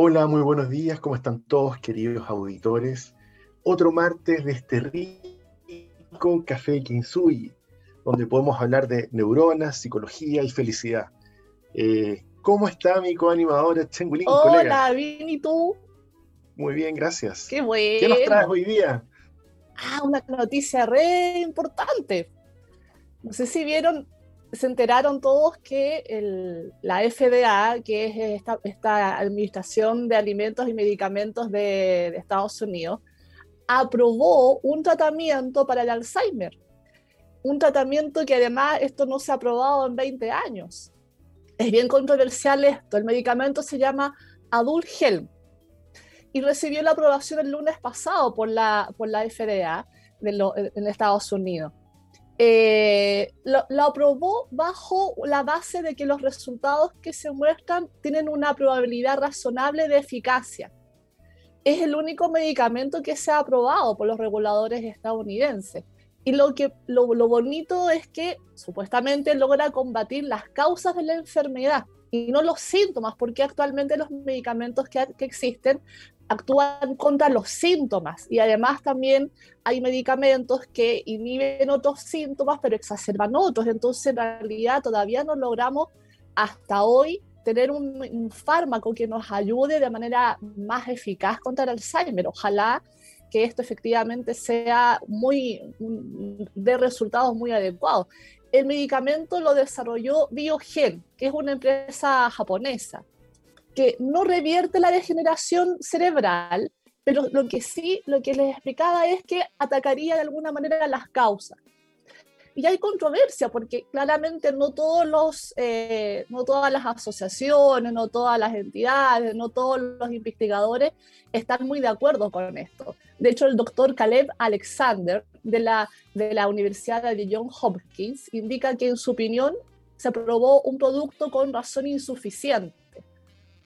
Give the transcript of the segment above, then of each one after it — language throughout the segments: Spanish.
Hola, muy buenos días, ¿cómo están todos queridos auditores? Otro martes de este rico café Kintsugi, donde podemos hablar de neuronas, psicología y felicidad. Eh, ¿Cómo está mi coanimadora Chengulín, Hola, bien, ¿y tú? Muy bien, gracias. Qué bueno. ¿Qué nos traes hoy día? Ah, una noticia re importante. No sé si vieron, se enteraron todos que la FDA, que es esta, Administración de Alimentos y Medicamentos de, de Estados Unidos, aprobó un tratamiento para el Alzheimer. Un tratamiento que además esto no se ha aprobado en 20 años es bien controversial esto. El medicamento se llama Adulhelm y recibió la aprobación el lunes pasado por la, por la FDA en Estados Unidos. Eh, lo, aprobó bajo la base de que los resultados que se muestran tienen una probabilidad razonable de eficacia. Es el único medicamento que se ha aprobado por los reguladores estadounidenses. Y lo, que, lo, bonito es que supuestamente logra combatir las causas de la enfermedad y no los síntomas, porque actualmente los medicamentos que, existen actúan contra los síntomas y además también hay medicamentos que inhiben otros síntomas pero exacerban otros. Entonces en realidad todavía no logramos hasta hoy tener un, un, fármaco que nos ayude de manera más eficaz contra el Alzheimer. Ojalá que esto efectivamente sea muy de resultados muy adecuados. El medicamento lo desarrolló Biogen, que es una empresa japonesa, que no revierte la degeneración cerebral, pero lo que sí, lo que les explicaba es que atacaría de alguna manera las causas y hay controversia porque claramente no todos los eh, no todas las asociaciones no todas las entidades no todos los investigadores están muy de acuerdo con esto. De hecho el doctor Caleb Alexander de la de la Universidad de John Hopkins indica que en su opinión se aprobó un producto con razón insuficiente.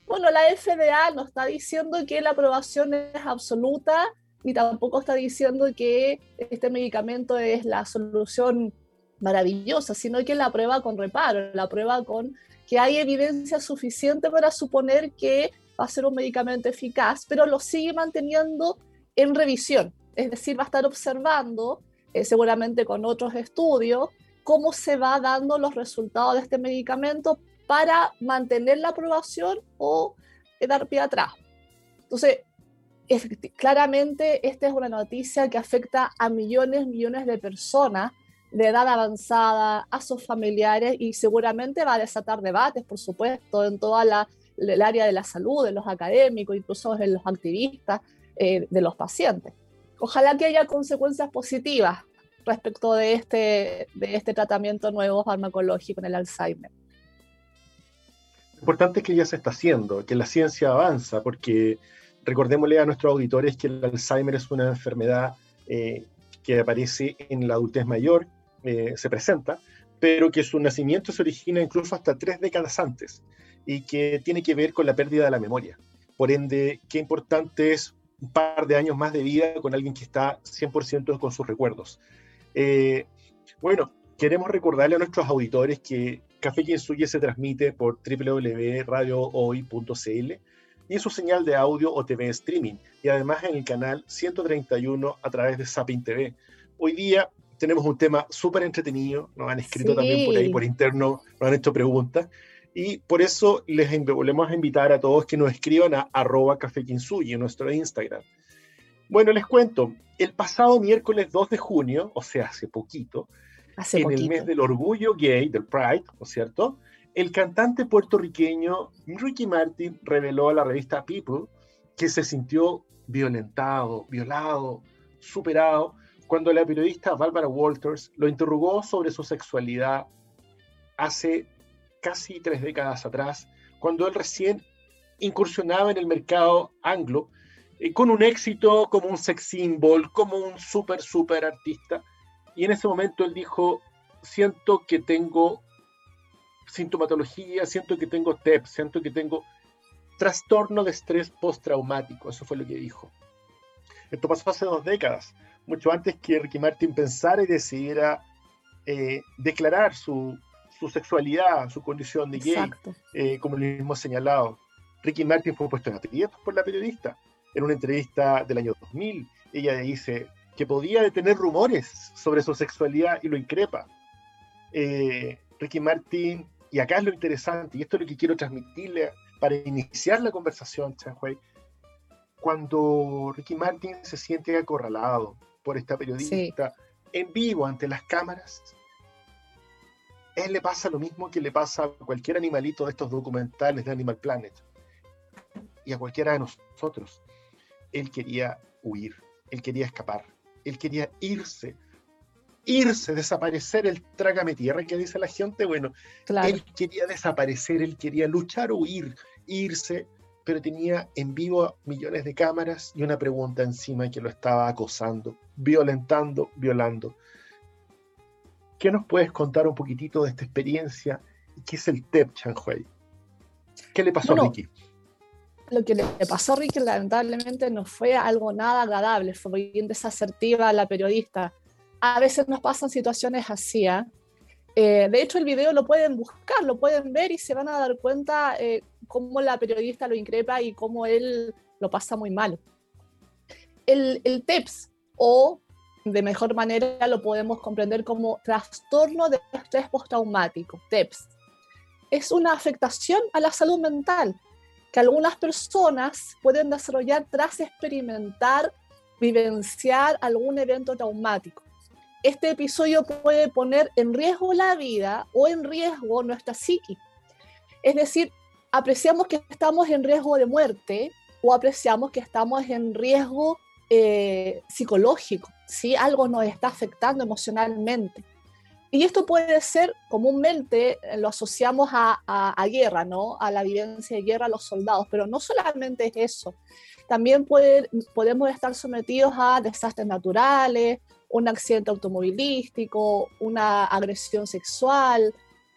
Bueno la FDA no está diciendo que la aprobación es absoluta ni tampoco está diciendo que este medicamento es la solución maravillosa, sino que la prueba con reparo, la prueba con que hay evidencia suficiente para suponer que va a ser un medicamento eficaz, pero lo sigue manteniendo en revisión, es decir, va a estar observando, eh, seguramente con otros estudios, cómo se va dando los resultados de este medicamento para mantener la aprobación o dar pie atrás. Entonces, claramente esta es una noticia que afecta a millones, millones de personas de edad avanzada, a sus familiares y seguramente va a desatar debates, por supuesto, en toda la, el área de la salud, de los académicos, incluso de los activistas, eh, de los pacientes. Ojalá que haya consecuencias positivas respecto de este, de este tratamiento nuevo farmacológico en el Alzheimer. Lo importante es que ya se está haciendo, que la ciencia avanza, porque recordémosle a nuestros auditores que el Alzheimer es una enfermedad eh, que aparece en la adultez mayor, eh, se presenta, pero que su nacimiento se origina incluso hasta tres décadas antes y que tiene que ver con la pérdida de la memoria. Por ende, qué importante es un par de años más de vida con alguien que está 100% con sus recuerdos. Eh, bueno, queremos recordarle a nuestros auditores que Café Suye se transmite por www.radiohoy.cl y su señal de audio o TV streaming, y además en el canal 131 a través de Sapin TV. Hoy día tenemos un tema súper entretenido, nos han escrito también por ahí, por interno, nos han hecho preguntas, y por eso les volvemos a invitar a todos que nos escriban a arroba en nuestro Instagram. Bueno, les cuento, el pasado miércoles 2 de junio, o sea, hace poquito, en el mes del orgullo gay, del Pride, ¿no es cierto? El cantante puertorriqueño Ricky Martin reveló a la revista People que se sintió violentado, violado, superado cuando la periodista Barbara Walters lo interrogó sobre su sexualidad hace casi tres décadas atrás, cuando él recién incursionaba en el mercado anglo, eh, con un éxito como un sex symbol, como un súper, súper artista. Y en ese momento él dijo, siento que tengo sintomatología, siento que tengo TEP, siento que tengo trastorno de estrés postraumático, eso fue lo que dijo. Esto pasó hace dos décadas, mucho antes que Ricky Martin pensara y decidiera eh, declarar su, su, sexualidad, su condición de gay, eh, como lo mismo señalado. Ricky Martin fue puesto en aprietos por la periodista. En una entrevista del año 2000, ella dice que podía detener rumores sobre su sexualidad y lo increpa. Eh, Ricky Martin, y acá es lo interesante, y esto es lo que quiero transmitirle para iniciar la conversación, Chanhuay, cuando Ricky Martin se siente acorralado por esta periodista en vivo ante las cámaras, él le pasa lo mismo que le pasa a cualquier animalito de estos documentales de Animal Planet y a cualquiera de nosotros. Él quería huir, él quería escapar, él quería irse, irse, desaparecer el trágame tierra que dice la gente. Bueno, él quería desaparecer, él quería luchar, huir, irse, pero tenía en vivo millones de cámaras y una pregunta encima que lo estaba acosando, violentando, violando. ¿Qué nos puedes contar un poquitito de esta experiencia? ¿Qué es el TEP, Chanhuay? ¿Qué le pasó a Ricky? Lo que le pasó a Ricky lamentablemente no fue algo nada agradable, fue bien desasertiva la periodista. A veces nos pasan situaciones así, ¿eh? Eh, de hecho, el video lo pueden buscar, lo pueden ver y se van a dar cuenta eh, cómo la periodista lo increpa y cómo él lo pasa muy mal. El, el TEPS, o de mejor manera lo podemos comprender como trastorno de estrés postraumático, TEPS, es una afectación a la salud mental que algunas personas pueden desarrollar tras experimentar, vivenciar algún evento traumático este episodio puede poner en riesgo la vida o en riesgo nuestra psique. Es decir, apreciamos que estamos en riesgo de muerte o apreciamos que estamos en riesgo eh, psicológico, si algo nos está afectando emocionalmente. Y esto puede ser comúnmente, eh, lo asociamos a, guerra, ¿no? A la vivencia de guerra a los soldados, pero no solamente es eso. También podemos estar sometidos a desastres naturales, un accidente automovilístico, una agresión sexual,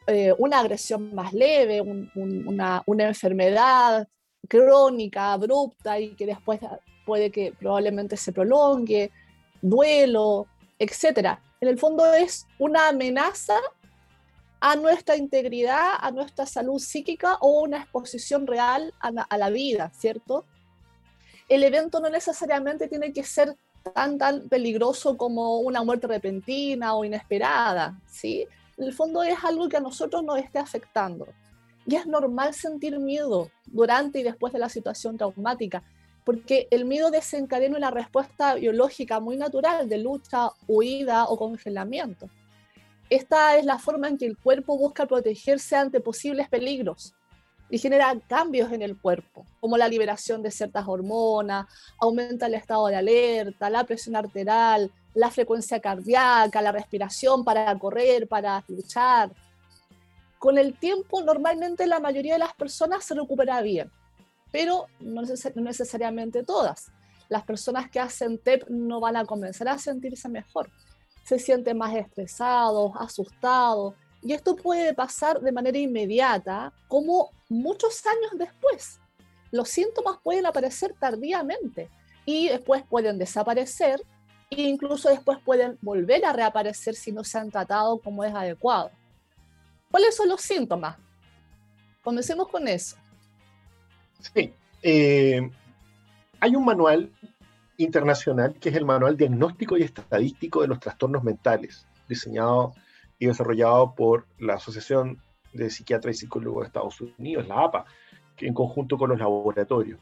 eh, una agresión más leve, una, enfermedad crónica, abrupta y que después puede que probablemente se prolongue, duelo, etc. En el fondo es una amenaza a nuestra integridad, a nuestra salud psíquica o una exposición real a a la vida, ¿cierto? El evento no necesariamente tiene que ser tan, tan peligroso como una muerte repentina o inesperada, ¿sí? En el fondo es algo que a nosotros nos esté afectando. Y es normal sentir miedo durante y después de la situación traumática, porque el miedo desencadena una respuesta biológica muy natural de lucha, huida o congelamiento. Esta es la forma en que el cuerpo busca protegerse ante posibles peligros y genera cambios en el cuerpo, como la liberación de ciertas hormonas, aumenta el estado de alerta, la presión arterial, la frecuencia cardíaca, la respiración para correr, para luchar. Con el tiempo, normalmente la mayoría de las personas se recupera bien, pero no, necesariamente todas. Las personas que hacen TEP no van a comenzar a sentirse mejor. Se sienten más estresados, asustados, y esto puede pasar de manera inmediata, como muchos años después. Los síntomas pueden aparecer tardíamente y después pueden desaparecer e incluso después pueden volver a reaparecer si no se han tratado como es adecuado. ¿Cuáles son los síntomas? Comencemos con eso. Sí. Eh, hay un manual internacional que es el Manual Diagnóstico y Estadístico de los Trastornos Mentales, diseñado y desarrollado por la Asociación de Psiquiatras y Psicólogos de Estados Unidos, la APA, que en conjunto con los laboratorios,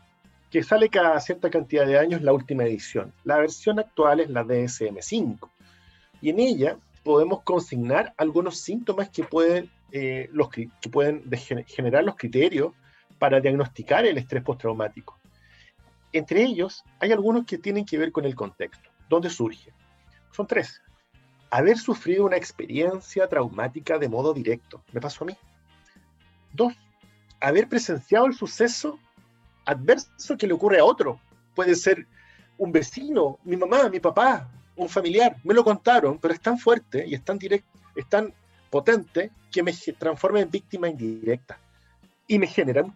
que sale cada cierta cantidad de años la última edición. La versión actual es la DSM-5 y en ella podemos consignar algunos síntomas que pueden, eh, los, que pueden generar los criterios para diagnosticar el estrés postraumático. Entre ellos, hay algunos que tienen que ver con el contexto, dónde surge. Son tres haber sufrido una experiencia traumática de modo directo. Me pasó a mí. Dos, haber presenciado el suceso adverso que le ocurre a otro. Puede ser un vecino, mi mamá, mi papá, un familiar. Me lo contaron, pero es tan fuerte y es tan directo, es tan potente que me transforma en víctima indirecta. Y me genera un.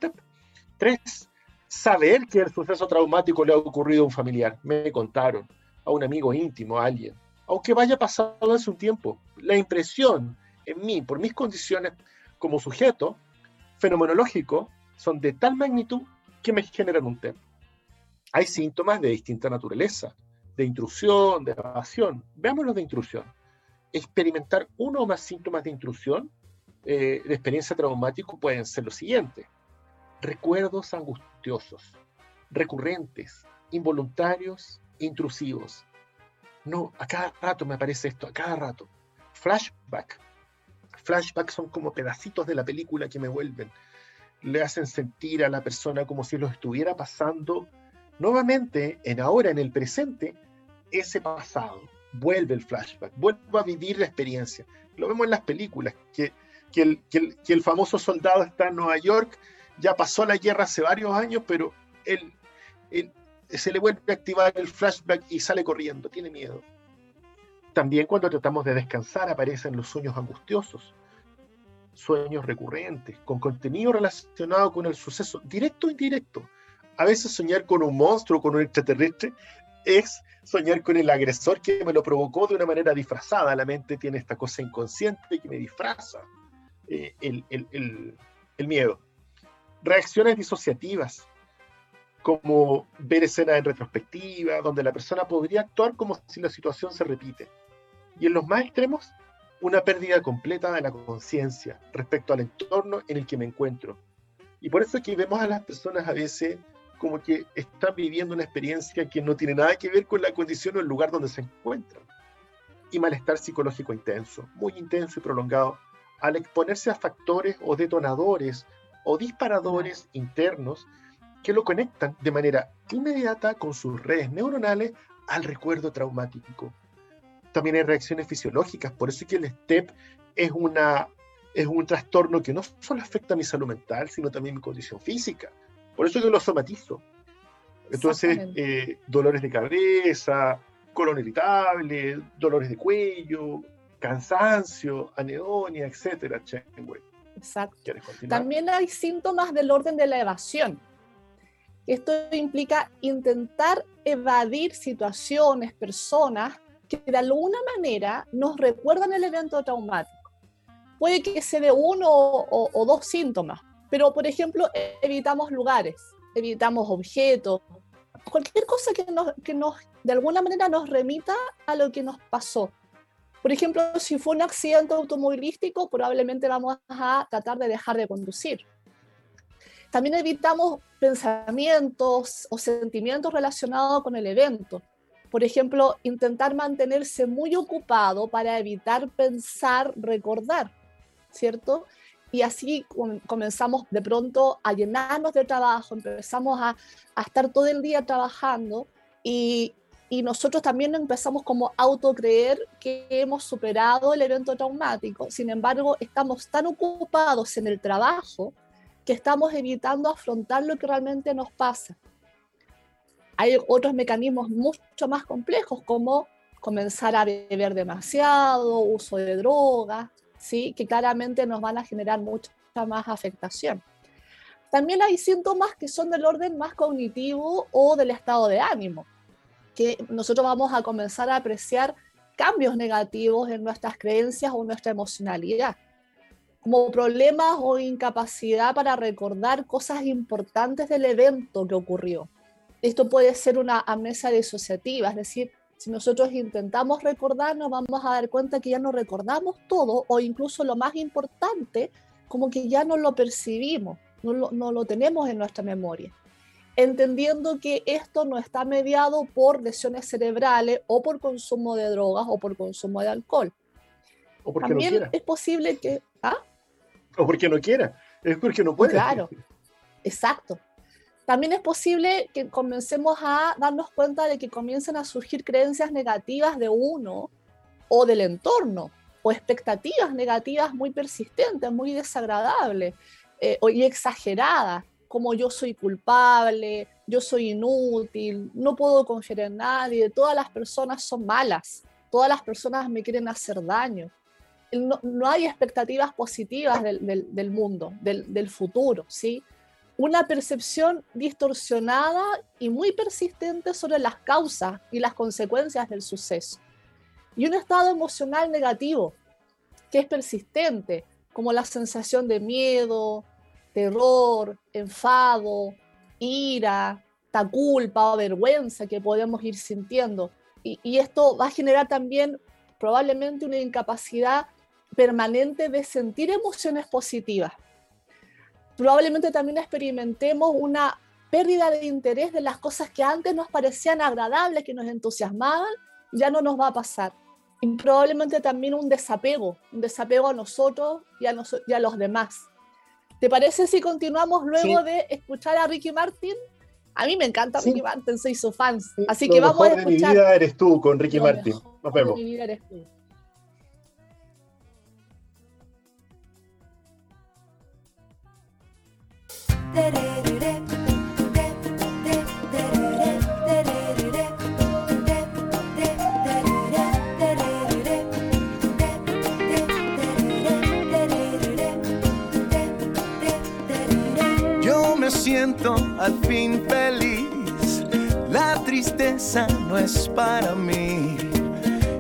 Tres, saber que el suceso traumático le ha ocurrido a un familiar. Me contaron, a un amigo íntimo, a alguien aunque vaya pasado hace un tiempo. La impresión en mí, por mis condiciones como sujeto fenomenológico, son de tal magnitud que me generan un tema. Hay síntomas de distinta naturaleza, de intrusión, de evasión. Veamos de intrusión. Experimentar uno o más síntomas de intrusión eh, de experiencia traumática pueden ser los siguientes. Recuerdos angustiosos, recurrentes, involuntarios, intrusivos, no, a cada rato me aparece esto, a cada rato. Flashback. Flashback son como pedacitos de la película que me vuelven. Le hacen sentir a la persona como si lo estuviera pasando nuevamente, en ahora, en el presente, ese pasado. Vuelve el flashback, vuelve a vivir la experiencia. Lo vemos en las películas, que, que, el, que el famoso soldado está en Nueva York, ya pasó la guerra hace varios años, pero él, él, se le vuelve a activar el flashback y sale corriendo, tiene miedo. También cuando tratamos de descansar aparecen los sueños angustiosos, sueños recurrentes, con contenido relacionado con el suceso, directo o indirecto. A veces soñar con un monstruo, con un extraterrestre, es soñar con el agresor que me lo provocó de una manera disfrazada. La mente tiene esta cosa inconsciente que me disfraza eh, el, el miedo. Reacciones disociativas, como ver escenas en retrospectiva, donde la persona podría actuar como si la situación se repite. Y en los más extremos, una pérdida completa de la conciencia respecto al entorno en el que me encuentro. Y por eso es que vemos a las personas a veces como que están viviendo una experiencia que no tiene nada que ver con la condición o el lugar donde se encuentran. Y malestar psicológico intenso, muy intenso y prolongado, al exponerse a factores o detonadores o disparadores internos que lo conectan de manera inmediata con sus redes neuronales al recuerdo traumático. También hay reacciones fisiológicas, por eso es que el STEP es, una, es un trastorno que no solo afecta a mi salud mental, sino también mi condición física. Por eso yo lo somatizo. Entonces, eh, dolores de cabeza, colon irritable, dolores de cuello, cansancio, anedonia, etcétera. Exacto. También hay síntomas del orden de la evasión. Esto implica intentar evadir situaciones, personas que de alguna manera nos recuerdan el evento traumático. Puede que se dé uno o, dos síntomas, pero por ejemplo evitamos lugares, evitamos objetos, cualquier cosa que nos, que nos de alguna manera nos remita a lo que nos pasó. Por ejemplo, si fue un accidente automovilístico, probablemente vamos a tratar de dejar de conducir también evitamos pensamientos o sentimientos relacionados con el evento. Por ejemplo, intentar mantenerse muy ocupado para evitar pensar, recordar, ¿cierto? Y así comenzamos de pronto a llenarnos de trabajo, empezamos a, a estar todo el día trabajando y, y nosotros también empezamos como autocreer que hemos superado el evento traumático. Sin embargo, estamos tan ocupados en el trabajo que estamos evitando afrontar lo que realmente nos pasa. Hay otros mecanismos mucho más complejos como comenzar a beber demasiado, uso de drogas, ¿sí? que claramente nos van a generar mucha más afectación. También hay síntomas que son del orden más cognitivo o del estado de ánimo, que nosotros vamos a comenzar a apreciar cambios negativos en nuestras creencias o nuestra emocionalidad como problemas o incapacidad para recordar cosas importantes del evento que ocurrió. Esto puede ser una amnesia disociativa, es decir, si nosotros intentamos recordar, nos vamos a dar cuenta que ya no recordamos todo o incluso lo más importante, como que ya no lo percibimos, no lo, no lo tenemos en nuestra memoria. Entendiendo que esto no está mediado por lesiones cerebrales o por consumo de drogas o por consumo de alcohol. O porque También es posible que... ¿ah? o porque no quiera, es porque no puede. Claro, exacto. También es posible que comencemos a darnos cuenta de que comiencen a surgir creencias negativas de uno o del entorno, o expectativas negativas muy persistentes, muy desagradables eh, y exageradas, como yo soy culpable, yo soy inútil, no puedo confiar en nadie, todas las personas son malas, todas las personas me quieren hacer daño. No, hay expectativas positivas del, mundo, del, futuro, ¿sí? Una percepción distorsionada y muy persistente sobre las causas y las consecuencias del suceso. Y un estado emocional negativo, que es persistente, como la sensación de miedo, terror, enfado, ira, ta culpa o vergüenza que podemos ir sintiendo. Y, esto va a generar también probablemente una incapacidad permanente de sentir emociones positivas. Probablemente también experimentemos una pérdida de interés de las cosas que antes nos parecían agradables, que nos entusiasmaban, ya no nos va a pasar. Y probablemente también un desapego, un desapego a nosotros y a, y a los demás. ¿Te parece si continuamos luego de escuchar a Ricky Martin? A mí me encanta Ricky Martin, soy su fan. Así que vamos a escuchar. De mi vida eres tú con Ricky Martin. Nos vemos. De mi vida eres tú. Siento al fin feliz. La tristeza no es para mí.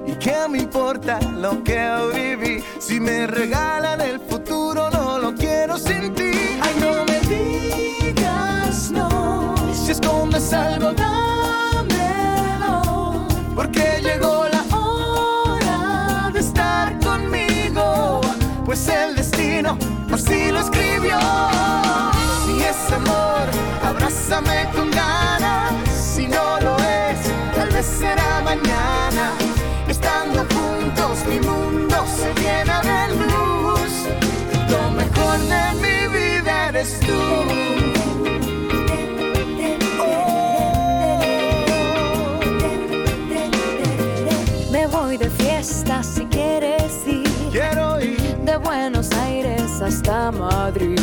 ¿Y qué me importa lo que viví? Si me regalan el futuro, algo, dámelo. Porque llegó la hora de estar conmigo. Pues el destino así lo escribió amor, abrázame con ganas. Si no lo es, tal vez será mañana. Estando juntos, mi mundo se llena de luz. Lo mejor de mi vida eres tú. Fiesta si quieres ir. Quiero ir de Buenos Aires hasta Madrid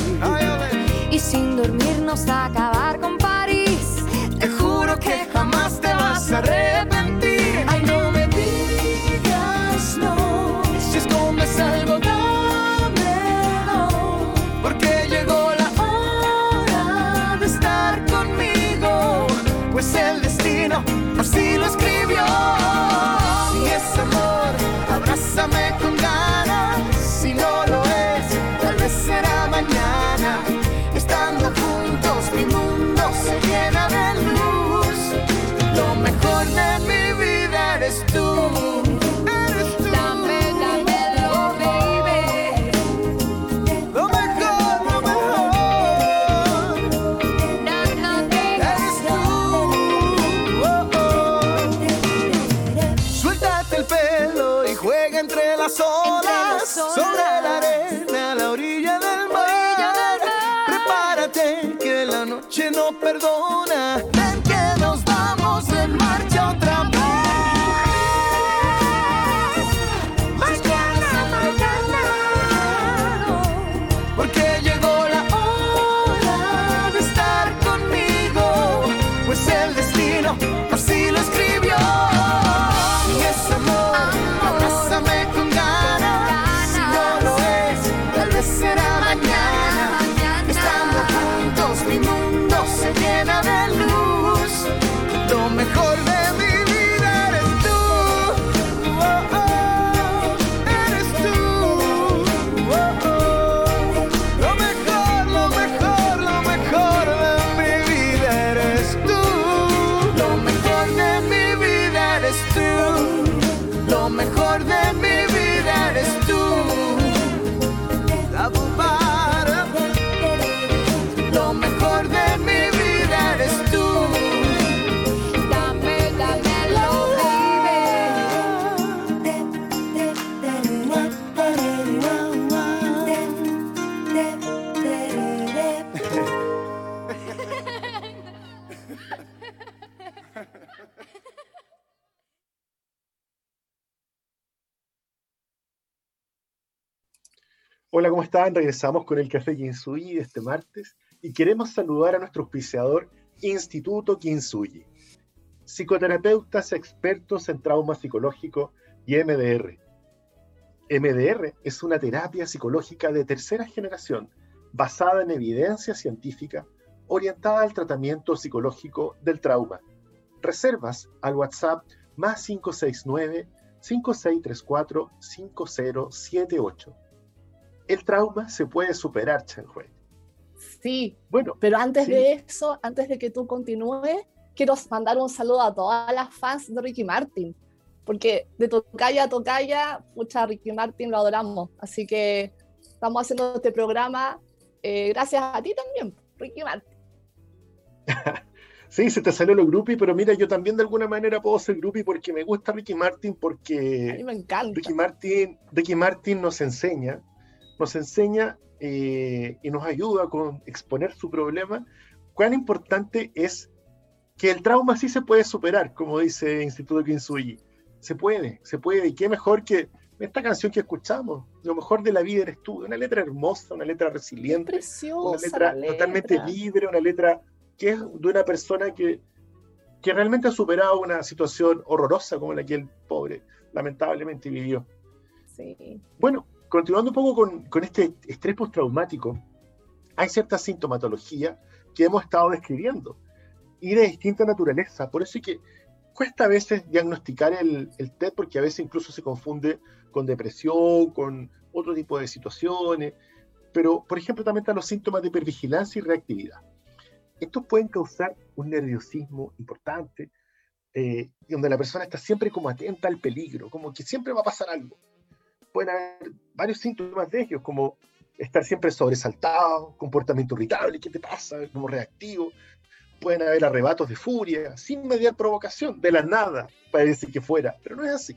y sin dormirnos a acabar con París. Te juro que jamás te vas a arrepentir. Hola, ¿cómo están? Regresamos con el Café Kinsuyi de este martes y queremos saludar a nuestro auspiciador Instituto Kinsuyi, psicoterapeutas expertos en trauma psicológico y MDR. MDR es una terapia psicológica de tercera generación basada en evidencia científica orientada al tratamiento psicológico del trauma. Reservas al WhatsApp más 569 5634 5078 el trauma se puede superar, Chanhue. Sí, bueno, pero antes de eso, antes de que tú continúes, quiero mandar un saludo a todas las fans de Ricky Martin, porque de tocaya a tocaya, mucha Ricky Martin lo adoramos, así que estamos haciendo este programa eh, gracias a ti también, Ricky Martin. sí, se te salió lo groupie, pero mira, yo también de alguna manera puedo ser groupie porque me gusta Ricky Martin, porque a mí me encanta. Ricky Martin, Ricky Martin nos enseña nos enseña eh, y nos ayuda con exponer su problema, cuán importante es que el trauma sí se puede superar, como dice Instituto Kinsuyi. Se puede, se puede, y qué mejor que esta canción que escuchamos, lo mejor de la vida eres tú, una letra hermosa, una letra resiliente, Preciosa una letra, totalmente libre, una letra que es de una persona que, que realmente ha superado una situación horrorosa como la que el pobre lamentablemente vivió. Sí. Bueno, continuando un poco con, este estrés postraumático, hay cierta sintomatología que hemos estado describiendo y de distinta naturaleza. Por eso es que cuesta a veces diagnosticar el, el TED porque a veces incluso se confunde con depresión, con otro tipo de situaciones. Pero, por ejemplo, también están los síntomas de hipervigilancia y reactividad. Estos pueden causar un nerviosismo importante, eh, donde la persona está siempre como atenta al peligro, como que siempre va a pasar algo pueden haber varios síntomas de ellos, como estar siempre sobresaltado, comportamiento irritable, ¿qué te pasa? Como reactivo. Pueden haber arrebatos de furia, sin mediar provocación, de la nada, parece que fuera, pero no es así.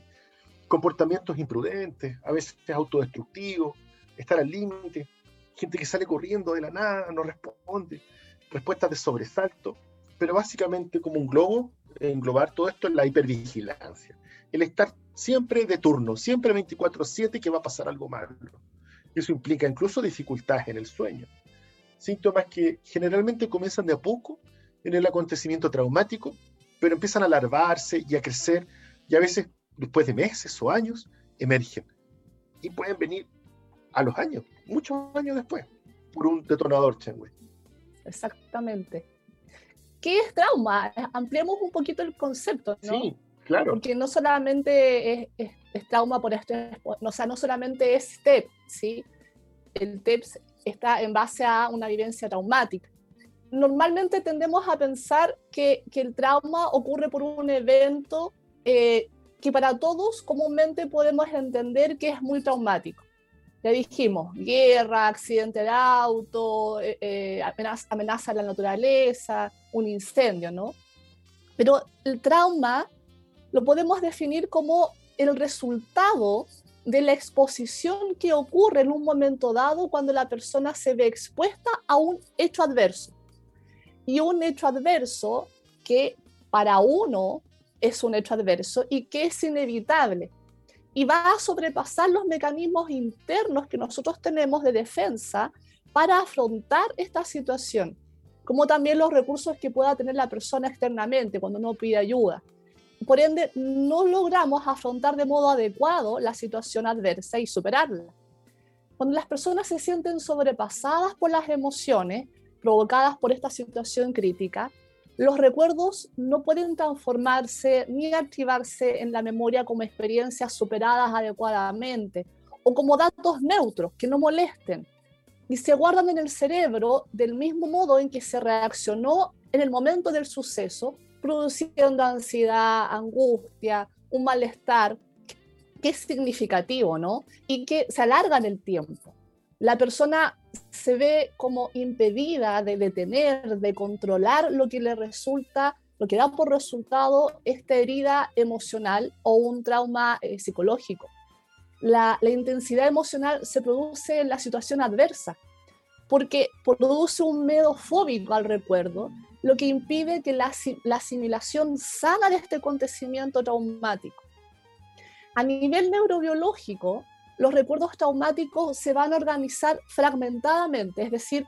Comportamientos imprudentes, a veces autodestructivos, estar al límite, gente que sale corriendo de la nada, no responde, respuestas de sobresalto, pero básicamente como un globo, englobar todo esto en la hipervigilancia el estar siempre de turno, siempre 24/7 que va a pasar algo malo. Eso implica incluso dificultades en el sueño. Síntomas que generalmente comienzan de a poco en el acontecimiento traumático, pero empiezan a larvarse y a crecer y a veces después de meses o años emergen. Y pueden venir a los años, muchos años después, por un detonador, Chenway. Exactamente. ¿Qué es trauma? Ampliemos un poquito el concepto, ¿no? Sí, porque no solamente es, trauma por esto, o sea, no solamente es TEP, ¿sí? El TEP está en base a una vivencia traumática. Normalmente tendemos a pensar que, el trauma ocurre por un evento eh, que para todos comúnmente podemos entender que es muy traumático. Ya dijimos, guerra, accidente de auto, eh, eh, amenaza, amenaza a la naturaleza, un incendio, ¿no? Pero el trauma lo podemos definir como el resultado de la exposición que ocurre en un momento dado cuando la persona se ve expuesta a un hecho adverso. Y un hecho adverso que para uno es un hecho adverso y que es inevitable. Y va a sobrepasar los mecanismos internos que nosotros tenemos de defensa para afrontar esta situación, como también los recursos que pueda tener la persona externamente cuando no pide ayuda por ende, no logramos afrontar de modo adecuado la situación adversa y superarla. Cuando las personas se sienten sobrepasadas por las emociones provocadas por esta situación crítica, los recuerdos no pueden transformarse ni activarse en la memoria como experiencias superadas adecuadamente o como datos neutros que no molesten, y se guardan en el cerebro del mismo modo en que se reaccionó en el momento del suceso produciendo ansiedad, angustia, un malestar que es significativo, ¿no? Y que se alarga en el tiempo. La persona se ve como impedida de detener, de controlar lo que le resulta, lo que da por resultado esta herida emocional o un trauma eh, psicológico. La, la intensidad emocional se produce en la situación adversa, porque produce un miedo fóbico al recuerdo lo que impide que la, asimilación sana de este acontecimiento traumático. A nivel neurobiológico, los recuerdos traumáticos se van a organizar fragmentadamente, es decir,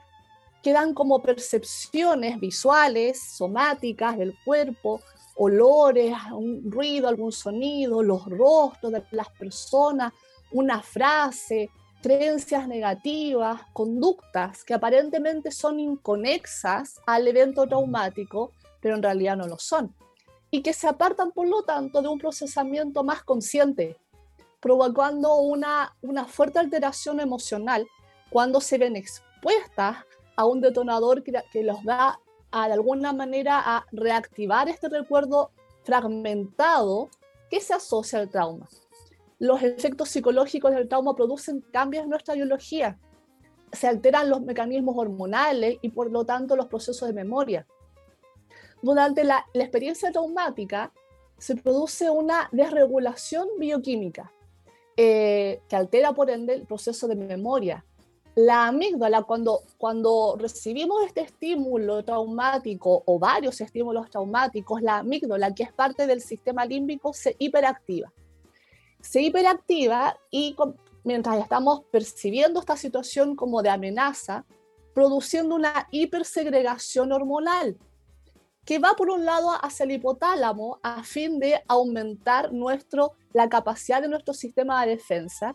quedan como percepciones visuales, somáticas del cuerpo, olores, un ruido, algún sonido, los rostros de las personas, una frase, creencias negativas, conductas que aparentemente son inconexas al evento traumático, pero en realidad no lo son, y que se apartan, por lo tanto, de un procesamiento más consciente, provocando una, una fuerte alteración emocional cuando se ven expuestas a un detonador que, que los da a, de alguna manera a reactivar este recuerdo fragmentado que se asocia al trauma. Los efectos psicológicos del trauma producen cambios en nuestra biología. Se alteran los mecanismos hormonales y por lo tanto los procesos de memoria. Durante la, experiencia traumática se produce una desregulación bioquímica eh, que altera por ende el proceso de memoria, la amígdala, cuando, cuando recibimos este estímulo traumático o varios estímulos traumáticos, la amígdala, que es parte del sistema límbico, se hiperactiva. Se hiperactiva y mientras estamos percibiendo esta situación como de amenaza, produciendo una hipersegregación hormonal que va por un lado hacia el hipotálamo a fin de aumentar nuestro, la capacidad de nuestro sistema de defensa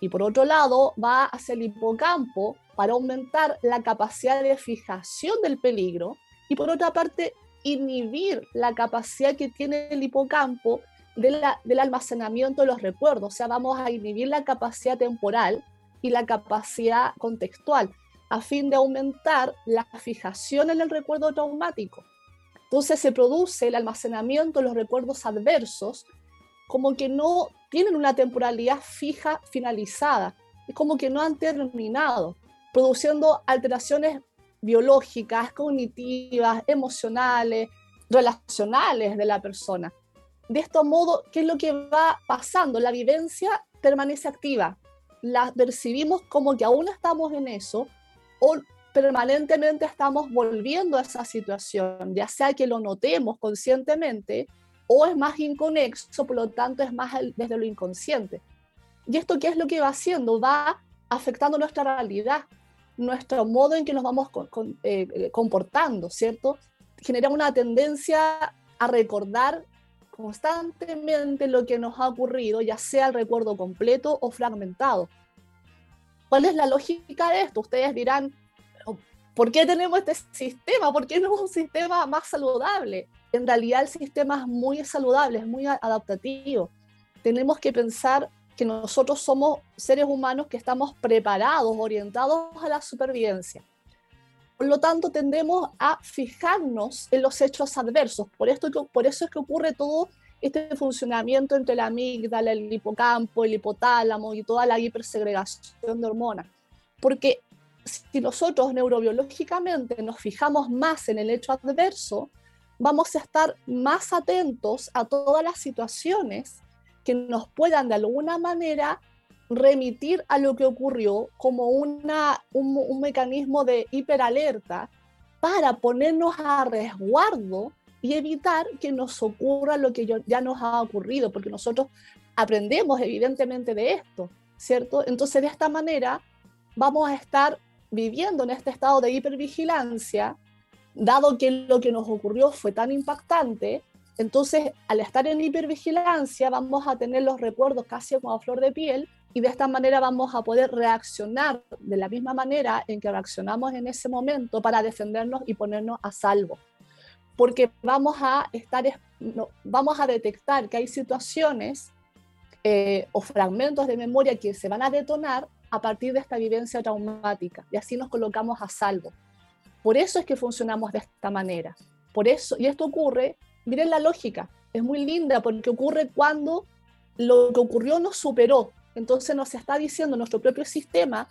y por otro lado va hacia el hipocampo para aumentar la capacidad de fijación del peligro y por otra parte inhibir la capacidad que tiene el hipocampo del almacenamiento de los recuerdos, o sea, vamos a inhibir la capacidad temporal y la capacidad contextual a fin de aumentar la fijación en el recuerdo traumático. Entonces se produce el almacenamiento de los recuerdos adversos como que no tienen una temporalidad fija finalizada, es como que no han terminado, produciendo alteraciones biológicas, cognitivas, emocionales, relacionales de la persona. De este modo, ¿qué es lo que va pasando? La vivencia permanece activa, la percibimos como que aún estamos en eso o permanentemente estamos volviendo a esa situación, ya sea que lo notemos conscientemente o es más inconexo, por lo tanto es más desde lo inconsciente. ¿Y esto qué es lo que va haciendo? Va afectando nuestra realidad, nuestro modo en que nos vamos eh, eh, comportando, ¿cierto? Genera una tendencia a recordar constantemente lo que nos ha ocurrido, ya sea el recuerdo completo o fragmentado. ¿Cuál es la lógica de esto? Ustedes dirán, ¿por qué tenemos este sistema? ¿Por qué no es un sistema más saludable? en realidad el sistema es muy saludable, es muy adaptativo. Tenemos que pensar que nosotros somos seres humanos que estamos preparados, orientados a la supervivencia. Por lo tanto, tendemos a fijarnos en los hechos adversos. Por, esto, eso es que ocurre todo este funcionamiento entre la amígdala, el hipocampo, el hipotálamo y toda la hipersegregación de hormonas. Porque si nosotros neurobiológicamente nos fijamos más en el hecho adverso, vamos a estar más atentos a todas las situaciones que nos puedan de alguna manera remitir a lo que ocurrió como una, un, mecanismo de hiperalerta para ponernos a resguardo y evitar que nos ocurra lo que ya nos ha ocurrido, porque nosotros aprendemos evidentemente de esto, ¿cierto? Entonces de esta manera vamos a estar viviendo en este estado de hipervigilancia dado que lo que nos ocurrió fue tan impactante, entonces al estar en hipervigilancia vamos a tener los recuerdos casi como a flor de piel y de esta manera vamos a poder reaccionar de la misma manera en que reaccionamos en ese momento para defendernos y ponernos a salvo. Porque vamos a estar, vamos a detectar que hay situaciones eh, o fragmentos de memoria que se van a detonar a partir de esta vivencia traumática y así nos colocamos a salvo. Por eso es que funcionamos de esta manera. Por eso, y esto ocurre, miren la lógica, es muy linda porque ocurre cuando lo que ocurrió nos superó. Entonces nos está diciendo nuestro propio sistema,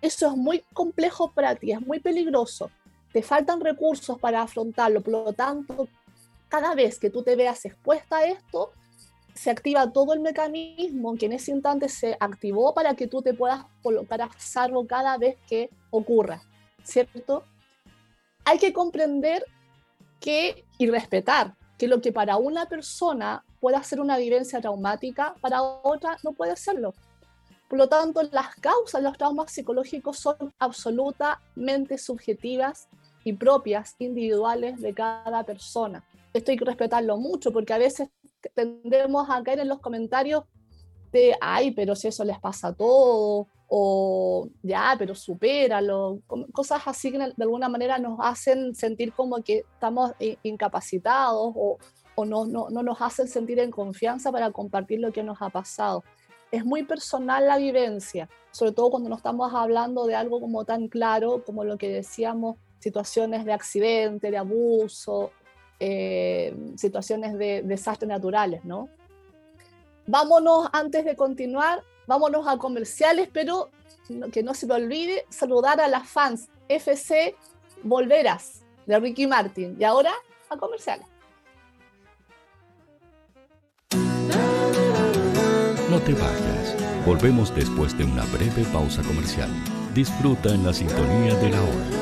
eso es muy complejo para ti, es muy peligroso, te faltan recursos para afrontarlo, por lo tanto, cada vez que tú te veas expuesta a esto, se activa todo el mecanismo que en ese instante se activó para que tú te puedas colocar a salvo cada vez que ocurra, ¿cierto? hay que comprender que y respetar que lo que para una persona pueda ser una vivencia traumática, para otra no puede serlo. Por lo tanto, las causas de los traumas psicológicos son absolutamente subjetivas y propias, individuales de cada persona. Esto hay que respetarlo mucho porque a veces tendemos a caer en los comentarios de, ay, pero si eso les pasa a todos, o ya, pero supéralo, cosas así que de alguna manera nos hacen sentir como que estamos incapacitados o, o no, no, no nos hacen sentir en confianza para compartir lo que nos ha pasado es muy personal la vivencia, sobre todo cuando no estamos hablando de algo como tan claro como lo que decíamos, situaciones de accidente, de abuso, eh, situaciones de desastres naturales, ¿no? Vámonos, antes de continuar, vámonos a comerciales, pero que no se me olvide saludar a las fans FC Volveras de Ricky Martin. Y ahora a comerciales. No te vayas. Volvemos después de una breve pausa comercial. Disfruta en la sintonía de la hora.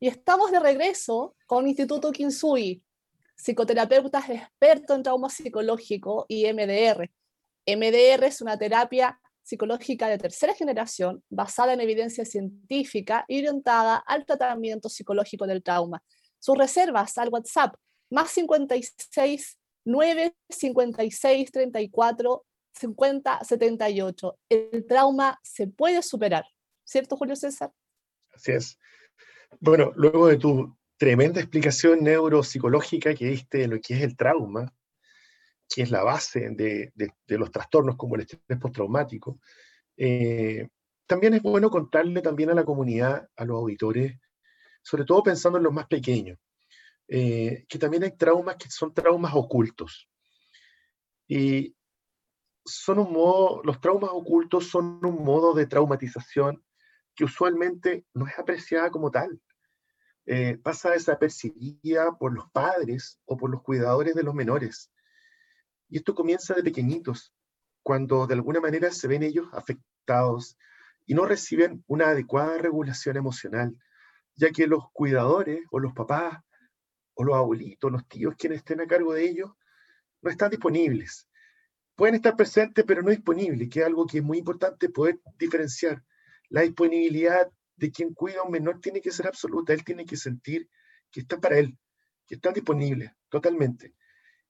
Y estamos de regreso con Instituto Kinsui, psicoterapeutas expertos en trauma psicológico y MDR. MDR es una terapia psicológica de tercera generación basada en evidencia científica y orientada al tratamiento psicológico del trauma. Sus reservas al WhatsApp más 56 9 56 34 50 78. El trauma se puede superar, ¿cierto, Julio César? Así es. Bueno, luego de tu tremenda explicación neuropsicológica que diste lo que es el trauma, que es la base de, de, los trastornos como el estrés postraumático, eh, también es bueno contarle también a la comunidad, a los auditores, sobre todo pensando en los más pequeños, eh, que también hay traumas que son traumas ocultos. Y son un modo, los traumas ocultos son un modo de traumatización que usualmente no es apreciada como tal. Eh, pasa desapercibida por los padres o por los cuidadores de los menores. Y esto comienza de pequeñitos, cuando de alguna manera se ven ellos afectados y no reciben una adecuada regulación emocional, ya que los cuidadores o los papás o los abuelitos, los tíos, quienes estén a cargo de ellos, no están disponibles. Pueden estar presentes, pero no disponibles, que es algo que es muy importante poder diferenciar. La disponibilidad de quien cuida a un menor tiene que ser absoluta, él tiene que sentir que está para él, que están disponibles totalmente.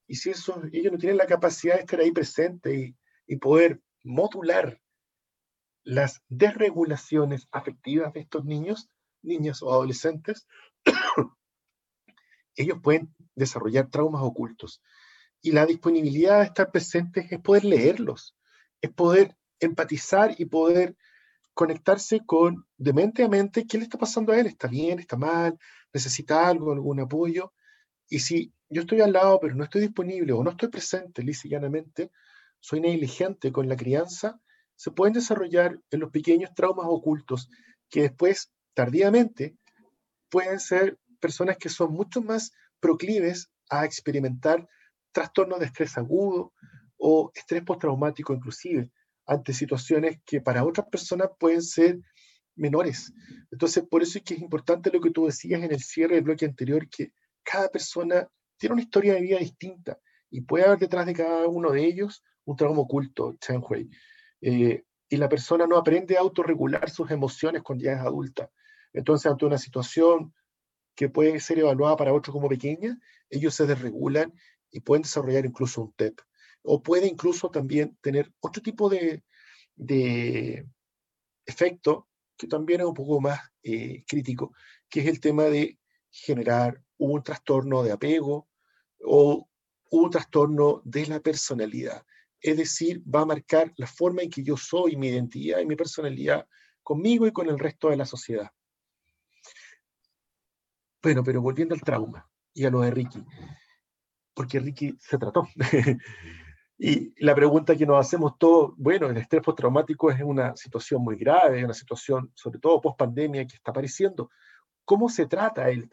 Y si eso, ellos no tienen la capacidad de estar ahí presente y, y poder modular las desregulaciones afectivas de estos niños, niñas o adolescentes, ellos pueden desarrollar traumas ocultos. Y la disponibilidad de estar presentes es poder leerlos, es poder empatizar y poder conectarse con de mente a mente qué le está pasando a él, está bien, está mal, necesita algo, algún apoyo. Y si yo estoy al lado pero no estoy disponible o no estoy presente lisa y llanamente, soy negligente con la crianza, se pueden desarrollar en los pequeños traumas ocultos que después, tardíamente, pueden ser personas que son mucho más proclives a experimentar trastornos de estrés agudo o estrés postraumático inclusive, ante situaciones que para otras personas pueden ser menores. Entonces, por eso es que es importante lo que tú decías en el cierre del bloque anterior, que cada persona tiene una historia de vida distinta y puede haber detrás de cada uno de ellos un trauma oculto, Chen. Eh, y la persona no aprende a autorregular sus emociones cuando ya es adulta. Entonces, ante una situación que puede ser evaluada para otros como pequeña, ellos se desregulan y pueden desarrollar incluso un TEP. O puede incluso también tener otro tipo de, de efecto que también es un poco más eh, crítico, que es el tema de generar un trastorno de apego o un trastorno de la personalidad. Es decir, va a marcar la forma en que yo soy, mi identidad y mi personalidad conmigo y con el resto de la sociedad. Bueno, pero volviendo al trauma y a lo de Ricky, porque Ricky se trató. y la pregunta que nos hacemos todos, bueno, el estrés postraumático es una situación muy grave, una situación, sobre todo post pandemia, que está apareciendo. ¿Cómo se trata el,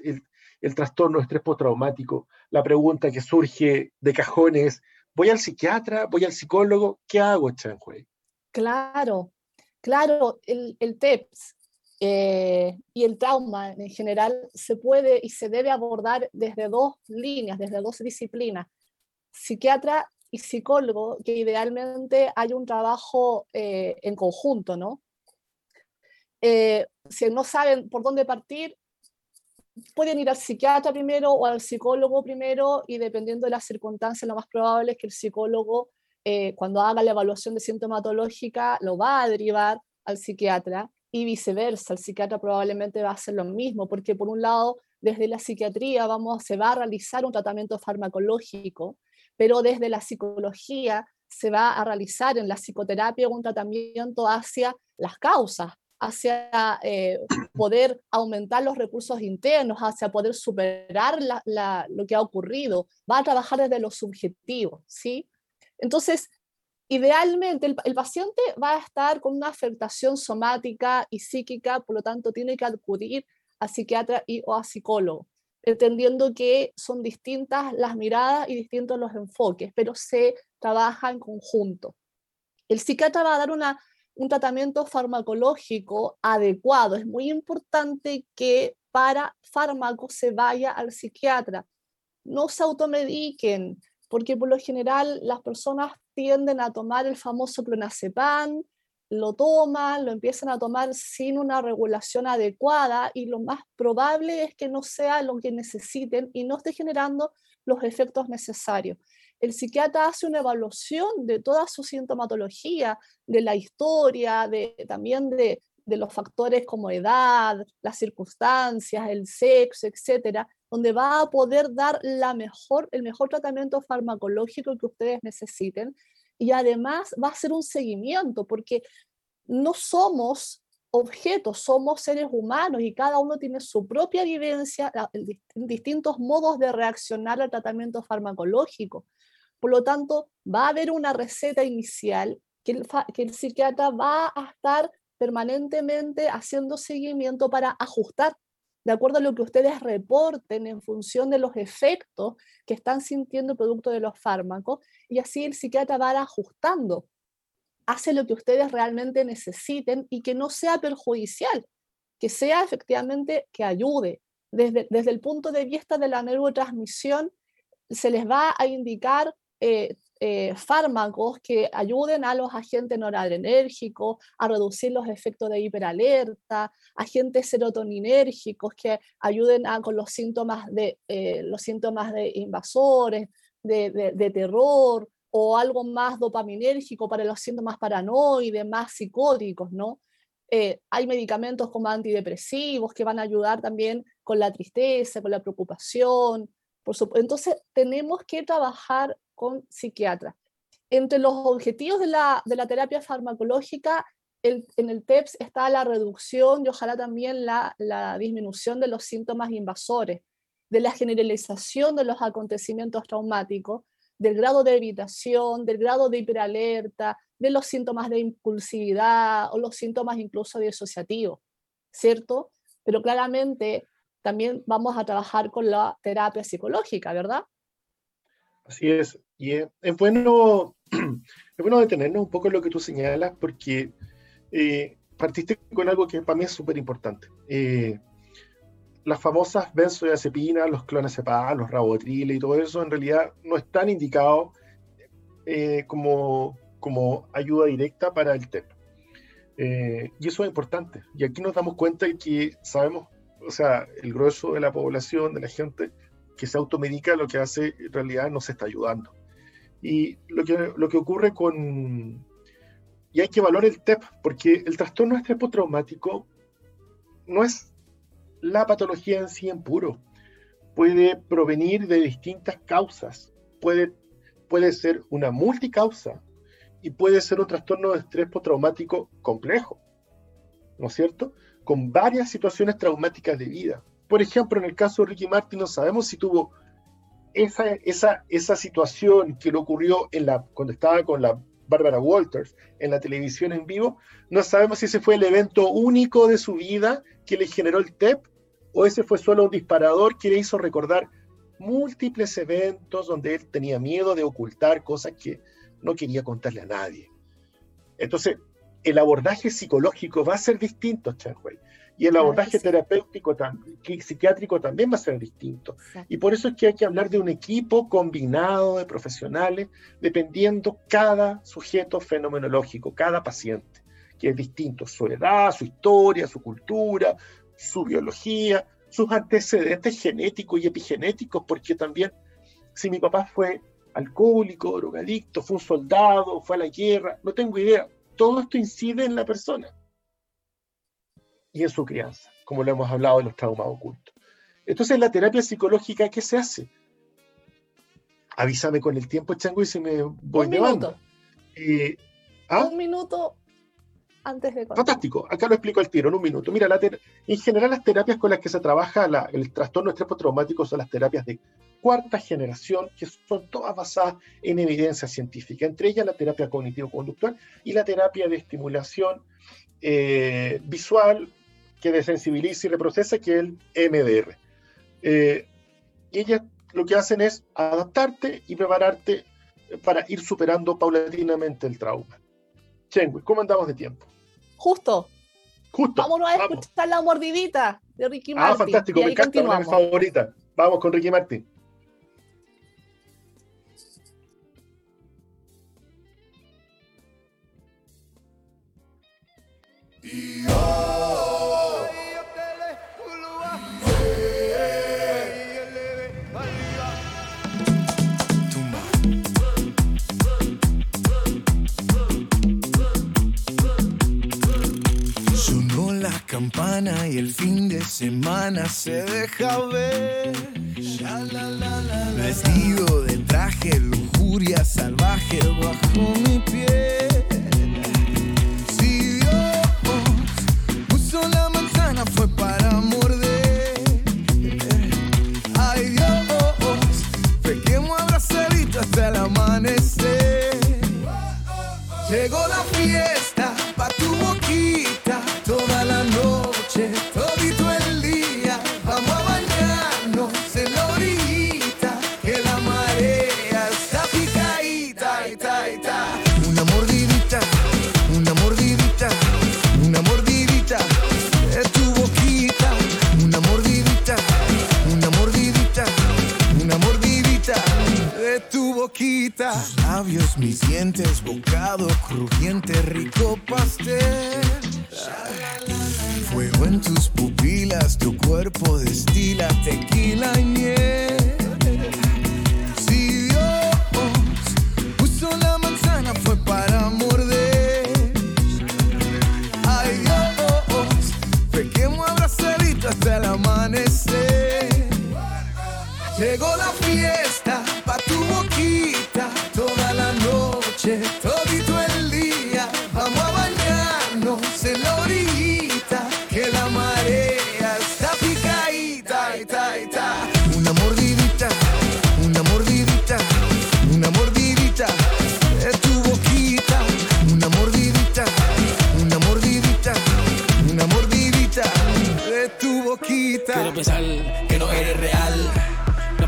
el, trastorno de estrés postraumático? La pregunta que surge de cajones, ¿voy al psiquiatra? ¿Voy al psicólogo? ¿Qué hago, Chanhui? Claro, claro, el, el TEPS eh, y el trauma en general se puede y se debe abordar desde dos líneas, desde dos disciplinas, psiquiatra y psicólogo, que idealmente hay un trabajo eh, en conjunto, ¿no? Eh, si no saben por dónde partir, pueden ir al psiquiatra primero o al psicólogo primero y dependiendo de las circunstancias, lo más probable es que el psicólogo, cuando haga la evaluación de sintomatológica, lo va a derivar al psiquiatra y viceversa. El psiquiatra probablemente va a hacer lo mismo, porque por un lado, desde la psiquiatría vamos, se va a realizar un tratamiento farmacológico, pero desde la psicología se va a realizar en la psicoterapia un tratamiento hacia las causas, hacia eh, poder aumentar los recursos internos, hacia poder superar lo que ha ocurrido, va a trabajar desde lo subjetivo, ¿sí? Entonces, Idealmente, el, paciente va a estar con una afectación somática y psíquica, por lo tanto, tiene que acudir a psiquiatra y, o a psicólogo, entendiendo que son distintas las miradas y distintos los enfoques, pero se trabaja en conjunto. El psiquiatra va a dar una, un tratamiento farmacológico adecuado. Es muy importante que para fármacos se vaya al psiquiatra. No se automediquen, porque por lo general las personas tienden a tomar el famoso clonazepam, lo toman, lo empiezan a tomar sin una regulación adecuada y lo más probable es que no sea lo que necesiten y no esté generando los efectos necesarios. El psiquiatra hace una evaluación de toda su sintomatología, de la historia, de, también de, los factores como edad, las circunstancias, el sexo, etcétera, donde va a poder dar la mejor, el mejor tratamiento farmacológico que ustedes necesiten y además va a ser un seguimiento porque no somos objetos, somos seres humanos y cada uno tiene su propia vivencia, distintos modos de reaccionar al tratamiento farmacológico. Por lo tanto, va a haber una receta inicial que el, que el psiquiatra va a estar permanentemente haciendo seguimiento para ajustar de acuerdo a lo que ustedes reporten en función de los efectos que están sintiendo producto de los fármacos, y así el psiquiatra va ajustando, hace lo que ustedes realmente necesiten y que no sea perjudicial, que sea efectivamente que ayude. Desde, desde el punto de vista de la neurotransmisión, se les va a indicar eh, eh, fármacos que ayuden a los agentes noradrenérgicos a reducir los efectos de hiperalerta, agentes serotoninérgicos que ayuden con los síntomas de, eh, los síntomas de invasores, de, de, terror, o algo más dopaminérgico para los síntomas paranoides, más psicóticos, ¿no? Eh, hay medicamentos como antidepresivos que van a ayudar también con la tristeza, con la preocupación. Por Entonces, tenemos que trabajar con psiquiatra. Entre los objetivos de la, de la terapia farmacológica, en el TEPS está la reducción y ojalá también la, la disminución de los síntomas invasores, de la generalización de los acontecimientos traumáticos, del grado de evitación, del grado de hiperalerta, de los síntomas de impulsividad o los síntomas incluso disociativos, ¿cierto? Pero claramente también vamos a trabajar con la terapia psicológica, ¿verdad? Así es. Y es, bueno, es bueno detenernos un poco en lo que tú señalas, porque eh, partiste con algo que para mí es súper importante. Eh, las famosas benzodiazepinas, los clonazepam, los rabotril y todo eso, en realidad no están indicados eh, como, como ayuda directa para el TEP. y eso es importante. Y aquí nos damos cuenta de que sabemos, o sea, el grueso de la población, de la gente que se automedica, lo que hace en realidad no se está ayudando. Y lo que, lo que ocurre con... Y hay que evaluar el TEP, porque el trastorno de estrés postraumático no es la patología en sí en puro. Puede provenir de distintas causas. Puede, puede ser una multicausa y puede ser un trastorno de estrés postraumático complejo, ¿no es cierto? Con varias situaciones traumáticas de vida. Por ejemplo, en el caso de Ricky Martin no sabemos si tuvo esa, situación que le ocurrió en la, cuando estaba con la Barbara Walters en la televisión en vivo, no sabemos si ese fue el evento único de su vida que le generó el TEP o ese fue solo un disparador que le hizo recordar múltiples eventos donde él tenía miedo de ocultar cosas que no quería contarle a nadie. Entonces, el abordaje psicológico va a ser distinto, Chanhuey. Y el abordaje terapéutico, psiquiátrico también va a ser distinto. Y por eso es que hay que hablar de un equipo combinado de profesionales, dependiendo cada sujeto fenomenológico, cada paciente, que es distinto, su edad, su historia, su cultura, su biología, sus antecedentes genéticos y epigenéticos, porque también si mi papá fue alcohólico, drogadicto, fue un soldado, fue a la guerra, no tengo idea. Todo esto incide en la persona y en su crianza, como lo hemos hablado de los traumas ocultos. Entonces, la terapia psicológica, ¿qué se hace? Avísame con el tiempo, Chango, y si me voy un llevando. Minuto. ¿ah? Un minuto antes de... Fantástico, acá lo explico al tiro, en un minuto. Mira, la en general las terapias con las que se trabaja el trastorno estrés postraumático son las terapias de cuarta generación, que son todas basadas en evidencia científica, entre ellas la terapia cognitivo-conductual y la terapia de estimulación eh, visual que desensibiliza y reprocesa, que es el MDR. Eh, y ellas lo que hacen es adaptarte y prepararte para ir superando paulatinamente el trauma. Chengui, ¿cómo andamos de tiempo? Justo. Justo. Vámonos a escuchar la mordidita de Ricky ah, Martin. Ah, fantástico, me encanta, una de mis favoritas. Vamos con Ricky Martin. Campana y el fin de semana se deja ver. Vestido de traje, lujuria salvaje bajo mi piel. Crujiente, rico Quiero pensar que no eres real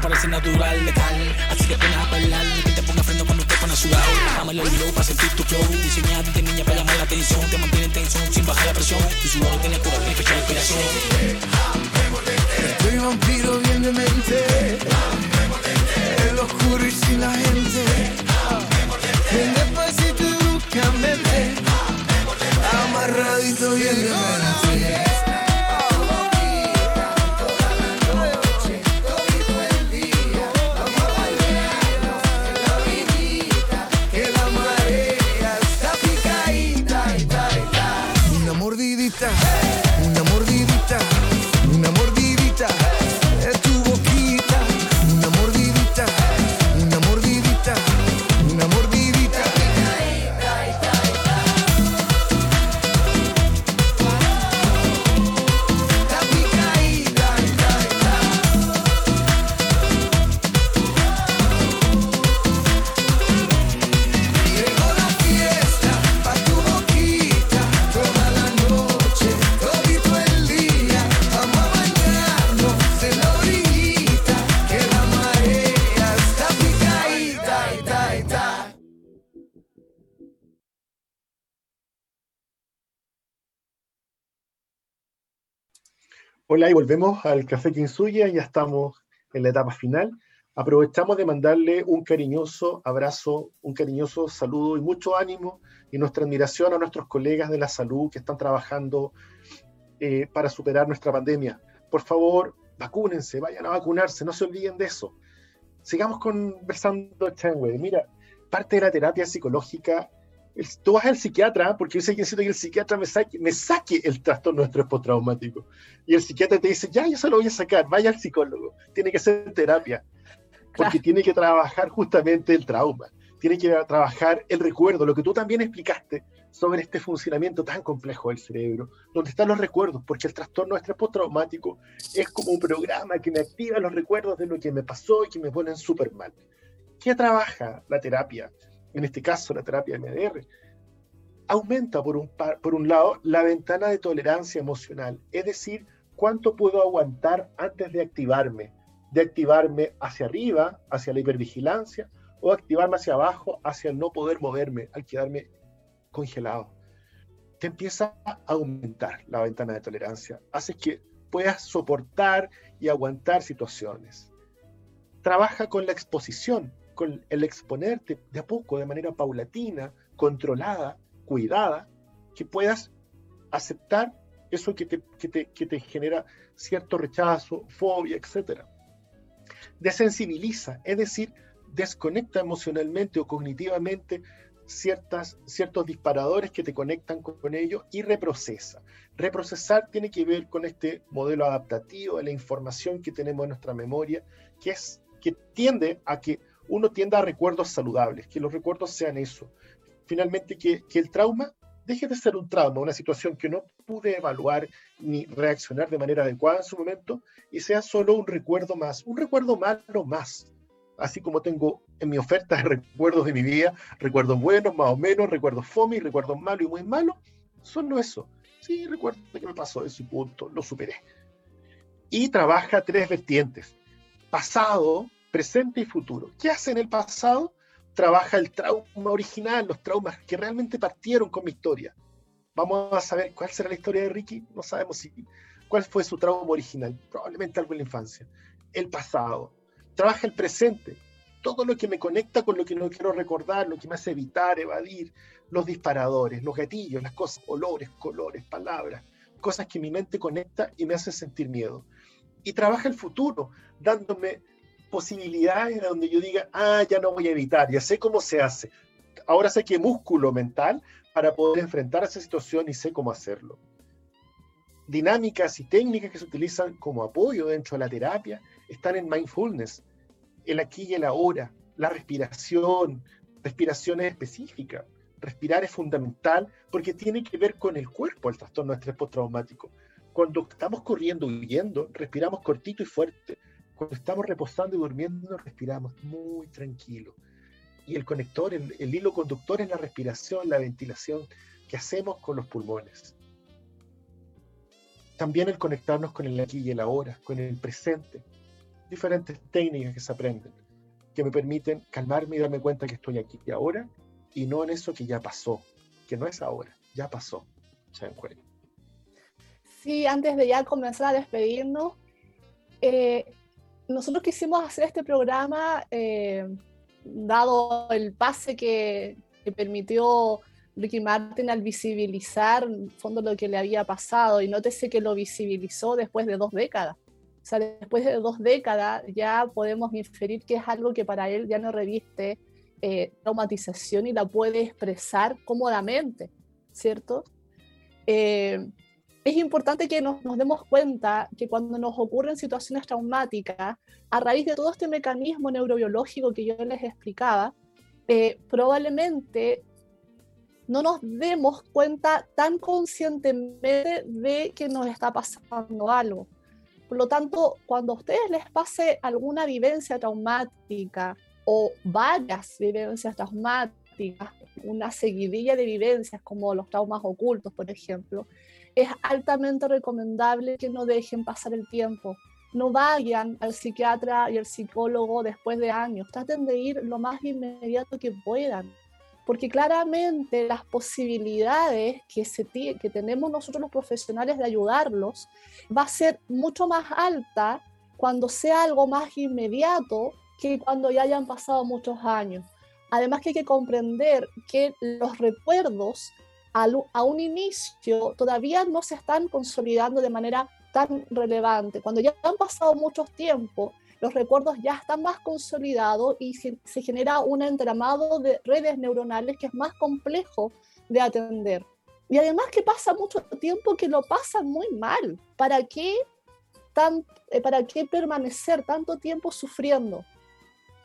parece natural, letal. Así que pon a bailar, que te ponga freno cuando te pones sudado. Dámelo el low para sentir tu flow. Diseñada de niña para llamar la atención. Te mantiene en tensión sin bajar la presión. Tu sudor tiene cura, tiene fecha de inspiración. Estoy vampiro bien de mente. El oscuro y sin la gente. Hola y volvemos al Café Quinsuya, ya estamos en la etapa final. Aprovechamos de mandarle un cariñoso abrazo, un cariñoso saludo y mucho ánimo y nuestra admiración a nuestros colegas de la salud que están trabajando eh, para superar nuestra pandemia. Por favor, vacúnense, vayan a vacunarse, no se olviden de eso. Sigamos conversando, Chanwe. Mira, parte de la terapia psicológica tú vas al psiquiatra, porque yo sé que necesito que el psiquiatra me saque, me saque el trastorno de estrés postraumático. Y el psiquiatra te dice, ya, yo se lo voy a sacar, vaya al psicólogo. Tiene que hacer terapia, porque tiene que trabajar justamente el trauma, tiene que trabajar el recuerdo, lo que tú también explicaste sobre este funcionamiento tan complejo del cerebro, donde están los recuerdos, porque el trastorno de estrés postraumático es como un programa que me activa los recuerdos de lo que me pasó y que me ponen súper mal. ¿Qué trabaja la terapia? En este caso la terapia MDR, aumenta por un, por un lado la ventana de tolerancia emocional, es decir, cuánto puedo aguantar antes de activarme, de activarme hacia arriba, hacia la hipervigilancia, o activarme hacia abajo, hacia el no poder moverme, al quedarme congelado. Te empieza a aumentar la ventana de tolerancia, hace que puedas soportar y aguantar situaciones. Trabaja con la exposición, el exponerte de a poco, de manera paulatina, controlada, cuidada, que puedas aceptar eso que te, que te, genera cierto rechazo, fobia, etc. Desensibiliza, es decir, desconecta emocionalmente o cognitivamente ciertas, ciertos disparadores que te conectan con, con ello y reprocesa. Reprocesar tiene que ver con este modelo adaptativo de la información que tenemos en nuestra memoria, que, es, que tiende a que uno tienda a recuerdos saludables, que los recuerdos sean eso. Finalmente, que, el trauma deje de ser un trauma, una situación que no pude evaluar ni reaccionar de manera adecuada en su momento, y sea solo un recuerdo más, un recuerdo malo más. Así como tengo en mi oferta recuerdos de mi vida, recuerdos buenos, más o menos, recuerdos fome recuerdos malos y muy malos, solo eso. Sí, recuerdo que me pasó eso y punto, lo superé. Y trabaja tres vertientes. Pasado, presente y futuro. ¿Qué hace en el pasado? Trabaja el trauma original, los traumas que realmente partieron con mi historia. Vamos a saber cuál será la historia de Ricky, no sabemos si, cuál fue su trauma original, probablemente algo en la infancia. El pasado. Trabaja el presente, todo lo que me conecta con lo que no quiero recordar, lo que me hace evitar, evadir, los disparadores, los gatillos, las cosas, olores, colores, palabras, cosas que mi mente conecta y me hace sentir miedo. Y trabaja el futuro, dándome posibilidades donde yo diga, ah, ya no voy a evitar, ya sé cómo se hace. Ahora sé que músculo mental para poder enfrentar esa situación y sé cómo hacerlo. Dinámicas y técnicas que se utilizan como apoyo dentro de la terapia están en mindfulness, el aquí y el ahora, la respiración, respiraciones específicas. Respirar es fundamental porque tiene que ver con el cuerpo, el trastorno de estrés postraumático. Cuando estamos corriendo, huyendo, respiramos cortito y fuerte cuando estamos reposando y durmiendo, respiramos muy tranquilo. Y el conector, el, hilo conductor es la respiración, la ventilación que hacemos con los pulmones. También el conectarnos con el aquí y el ahora, con el presente. Diferentes técnicas que se aprenden, que me permiten calmarme y darme cuenta que estoy aquí y ahora, y no en eso que ya pasó, que no es ahora, ya pasó. Sí, antes de ya comenzar a despedirnos, eh, nosotros quisimos hacer este programa, eh, dado el pase que, permitió Ricky Martin al visibilizar en fondo lo que le había pasado, y nótese que lo visibilizó después de dos décadas. O sea, después de dos décadas ya podemos inferir que es algo que para él ya no reviste eh, traumatización y la puede expresar cómodamente, ¿cierto? Eh, es importante que nos, demos cuenta que cuando nos ocurren situaciones traumáticas, a raíz de todo este mecanismo neurobiológico que yo les explicaba, eh, probablemente no nos demos cuenta tan conscientemente de que nos está pasando algo. Por lo tanto, cuando a ustedes les pase alguna vivencia traumática o varias vivencias traumáticas, una seguidilla de vivencias como los traumas ocultos, por ejemplo, es altamente recomendable que no dejen pasar el tiempo. No vayan al psiquiatra y al psicólogo después de años. Traten de ir lo más inmediato que puedan. porque claramente las posibilidades que, se que tenemos nosotros los profesionales de ayudarlos va a ser mucho más alta cuando sea algo más inmediato que cuando ya hayan pasado muchos años. Además que hay que comprender que los recuerdos a un inicio todavía no se están consolidando de manera tan relevante. Cuando ya han pasado muchos tiempos, los recuerdos ya están más consolidados y se, genera un entramado de redes neuronales que es más complejo de atender. Y además que pasa mucho tiempo que lo pasan muy mal. ¿Para qué, eh, ¿Para qué permanecer tanto tiempo sufriendo?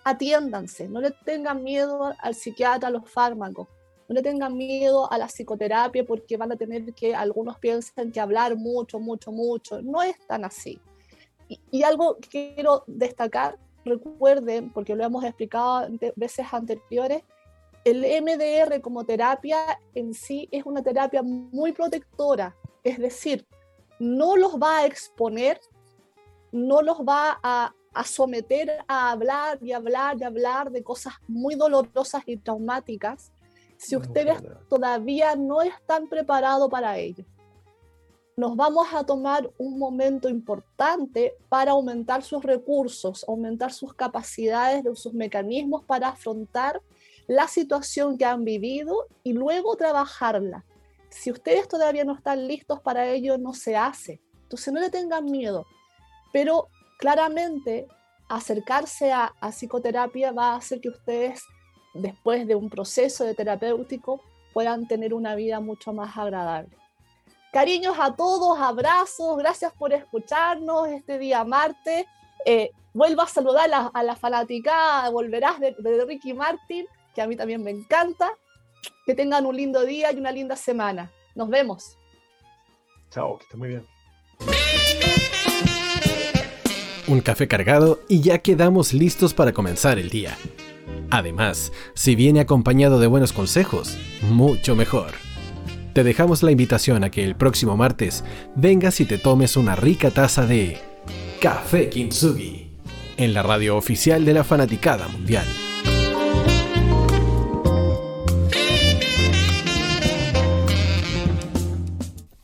Atiéndanse, no le tengan miedo al psiquiatra, a los fármacos, no le tengan miedo a la psicoterapia porque van a tener que, algunos piensan que hablar mucho, mucho, mucho. No es tan así. Y, algo que quiero destacar, recuerden, porque lo hemos explicado veces anteriores, el MDR como terapia en sí es una terapia muy protectora, es decir, no los va a exponer, no los va a, a, someter a hablar y hablar y hablar de cosas muy dolorosas y traumáticas si ustedes todavía no están preparados para ello nos vamos a tomar un momento importante para aumentar sus recursos, aumentar sus capacidades, sus mecanismos para afrontar la situación que han vivido y luego trabajarla. Si ustedes todavía no están listos para ello, no se hace. Entonces no le tengan miedo, pero claramente acercarse a, a psicoterapia va a hacer que ustedes, después de un proceso de terapéutico, puedan tener una vida mucho más agradable. Cariños a todos, abrazos, gracias por escucharnos este día martes. Eh, vuelvo a saludar a, la fanática, volverás de, Ricky Martin, que a mí también me encanta. Que tengan un lindo día y una linda semana. Nos vemos. Chao, que esté muy bien. Un café cargado y ya quedamos listos para comenzar el día. Además, si viene acompañado de buenos consejos, mucho mejor te dejamos la invitación a que el próximo martes vengas y te tomes una rica taza de Café Kintsugi en la radio oficial de la Fanaticada Mundial.